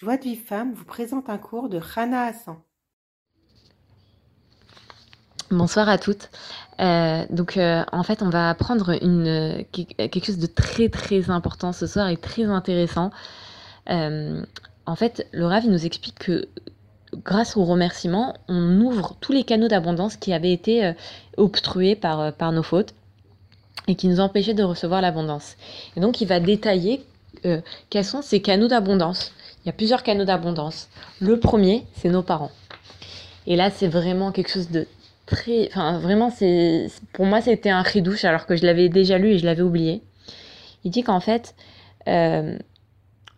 Joie de vie femme vous présente un cours de Rana Hassan. Bonsoir à toutes. Euh, donc euh, en fait on va apprendre une, quelque chose de très très important ce soir et très intéressant. Euh, en fait le Rav nous explique que grâce au remerciement on ouvre tous les canaux d'abondance qui avaient été obstrués par, par nos fautes et qui nous empêchaient de recevoir l'abondance. Et donc il va détailler quels sont ces canaux d'abondance. Il y a plusieurs canaux d'abondance. Le premier, c'est nos parents. Et là, c'est vraiment quelque chose de très. Enfin, vraiment, c'est pour moi, c'était un douche alors que je l'avais déjà lu et je l'avais oublié. Il dit qu'en fait, euh,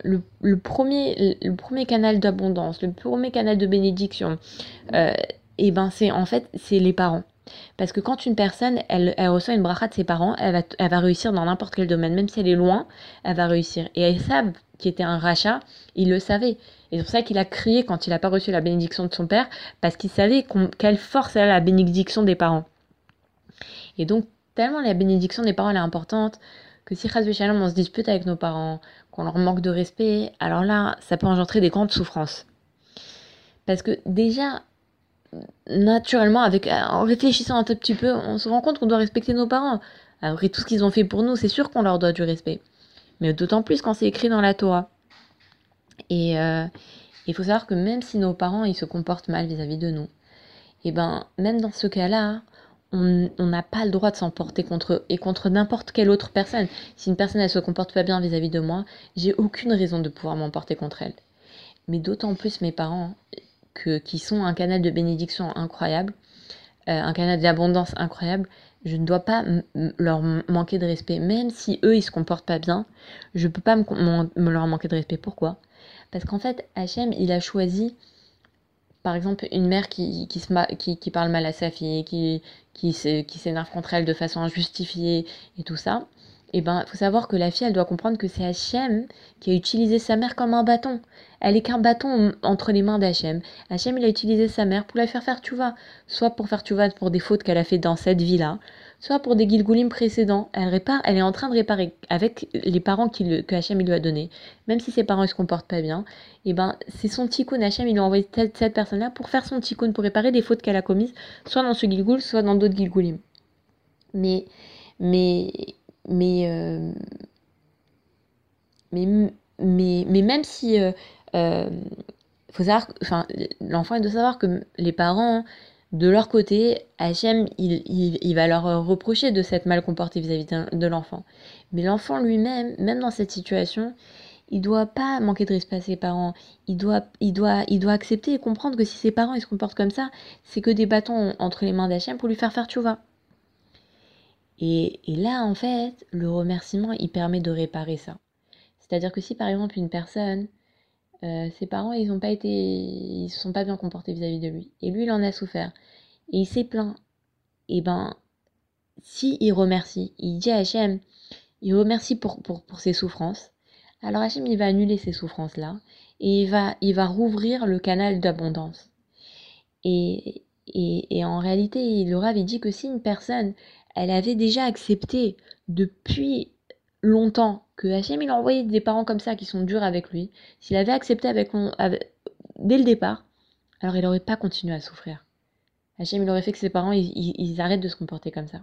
le, premier, le premier canal d'abondance, le premier canal de bénédiction, euh, et eh ben c'est en fait c'est les parents. Parce que quand une personne, elle, elle reçoit une bracha de ses parents, elle va, elle va réussir dans n'importe quel domaine, même si elle est loin, elle va réussir. Et savent qui était un rachat, il le savait. Et c'est pour ça qu'il a crié quand il n'a pas reçu la bénédiction de son père, parce qu'il savait quelle force a la bénédiction des parents. Et donc, tellement la bénédiction des parents est importante, que si on se dispute avec nos parents, qu'on leur manque de respect, alors là, ça peut engendrer des grandes souffrances. Parce que déjà, naturellement, en réfléchissant un tout petit peu, on se rend compte qu'on doit respecter nos parents. Après tout ce qu'ils ont fait pour nous, c'est sûr qu'on leur doit du respect mais d'autant plus quand c'est écrit dans la Torah. Et euh, il faut savoir que même si nos parents ils se comportent mal vis-à-vis de nous, et eh ben même dans ce cas-là, on n'a pas le droit de s'emporter contre eux et contre n'importe quelle autre personne. Si une personne elle se comporte pas bien vis-à-vis de moi, j'ai aucune raison de pouvoir m'emporter contre elle. Mais d'autant plus mes parents qui sont un canal de bénédiction incroyable, euh, un canal d'abondance incroyable, je ne dois pas leur manquer de respect. Même si eux, ils se comportent pas bien, je peux pas me, leur manquer de respect. Pourquoi? Parce qu'en fait, Hachem, il a choisi, par exemple, une mère qui, parle mal à sa fille, qui s'énerve contre elle de façon injustifiée et tout ça. Et eh ben, faut savoir que la fille, elle doit comprendre que c'est Hachem qui a utilisé sa mère comme un bâton. Elle est qu'un bâton entre les mains d'Hachem. Hachem, il a utilisé sa mère pour la faire faire vois Soit pour faire vois pour des fautes qu'elle a fait dans cette vie-là, soit pour des gilgoulim précédents. Elle répare, elle est en train de réparer avec les parents qu'il, que Hachem lui a donné. Même si ses parents, ils se comportent pas bien, et eh ben, c'est son tikkun. Hachem, il a envoyé cette, cette personne-là pour faire son tikkun, pour réparer des fautes qu'elle a commises, soit dans ce gilgoul, soit dans d'autres gilgoulim. Mais, mais, mais, euh, mais, mais, mais, même si. Euh, euh, faut savoir, enfin, l'enfant doit savoir que les parents, de leur côté, Hachem, il, il, va leur reprocher de s'être mal comporté vis-à-vis de, l'enfant. Mais l'enfant lui-même, même dans cette situation, il doit pas manquer de respect à ses parents. Il doit, il doit, il doit accepter et comprendre que si ses parents ils se comportent comme ça, c'est que des bâtons entre les mains d'Hachem pour lui faire faire tu et, là, en fait, le remerciement, il permet de réparer ça. C'est-à-dire que si par exemple une personne, euh, ses parents, ils ont pas été, ils se sont pas bien comportés vis-à-vis de lui, et lui, il en a souffert, et il s'est plaint, et ben, si il remercie, il dit à Hachem, il remercie pour, pour, pour ses souffrances, alors Hachem, il va annuler ces souffrances-là, et il va, il va rouvrir le canal d'abondance. Et, et, et, en réalité, le Rav, il dit que si une personne, elle avait déjà accepté depuis longtemps que Hachem il a des parents comme ça qui sont durs avec lui, s'il avait accepté avec, dès le départ, alors il n'aurait pas continué à souffrir. Hachem il aurait fait que ses parents ils, arrêtent de se comporter comme ça.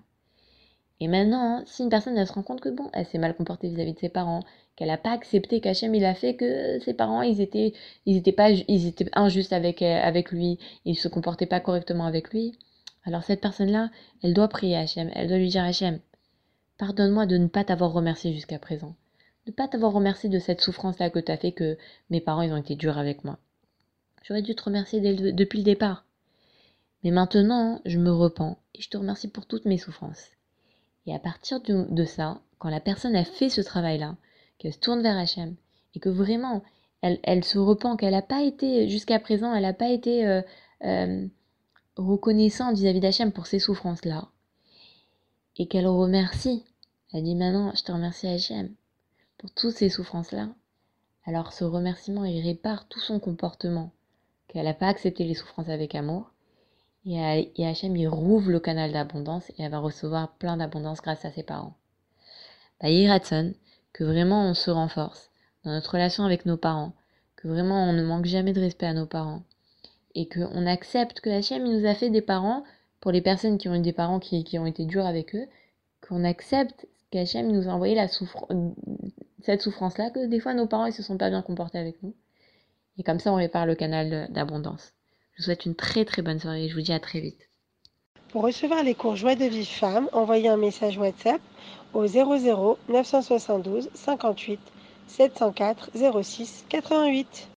Et maintenant, si une personne elle se rend compte que bon, elle s'est mal comportée vis-à-vis de ses parents, qu'elle n'a pas accepté qu'Hachem il a fait que ses parents ils étaient ils étaient pas ils étaient injustes avec avec lui, ils se comportaient pas correctement avec lui, alors cette personne-là, elle doit prier Hachem, elle doit lui dire Hachem, pardonne-moi de ne pas t'avoir remercié jusqu'à présent, de ne pas t'avoir remercié de cette souffrance-là que tu as fait que mes parents ils ont été durs avec moi. J'aurais dû te remercier depuis le départ. Mais maintenant, je me repens et je te remercie pour toutes mes souffrances. Et à partir de, ça, quand la personne a fait ce travail-là, qu'elle se tourne vers Hachem, et que vraiment, elle, se repent, qu'elle n'a pas été, jusqu'à présent, elle n'a pas été euh, euh, reconnaissant vis-à-vis d'Hachem pour ces souffrances-là, et qu'elle remercie, elle dit maintenant, je te remercie Hachem pour toutes ces souffrances-là, alors ce remerciement, il répare tout son comportement, qu'elle n'a pas accepté les souffrances avec amour, et, Hachem, il rouvre le canal d'abondance, et elle va recevoir plein d'abondance grâce à ses parents. Bah, Ratson, que vraiment on se renforce dans notre relation avec nos parents, que vraiment on ne manque jamais de respect à nos parents et qu'on accepte que Hachem nous a fait des parents, pour les personnes qui ont eu des parents qui, qui ont été durs avec eux, qu'on accepte qu'Hachem nous a envoyé la cette souffrance-là, que des fois nos parents ils se sont pas bien comportés avec nous. Et comme ça, on répare le canal d'abondance. Je vous souhaite une très très bonne soirée et je vous dis à très vite. Pour recevoir les cours Joie de vie femme, envoyez un message WhatsApp au 00 972 58 704 06 88.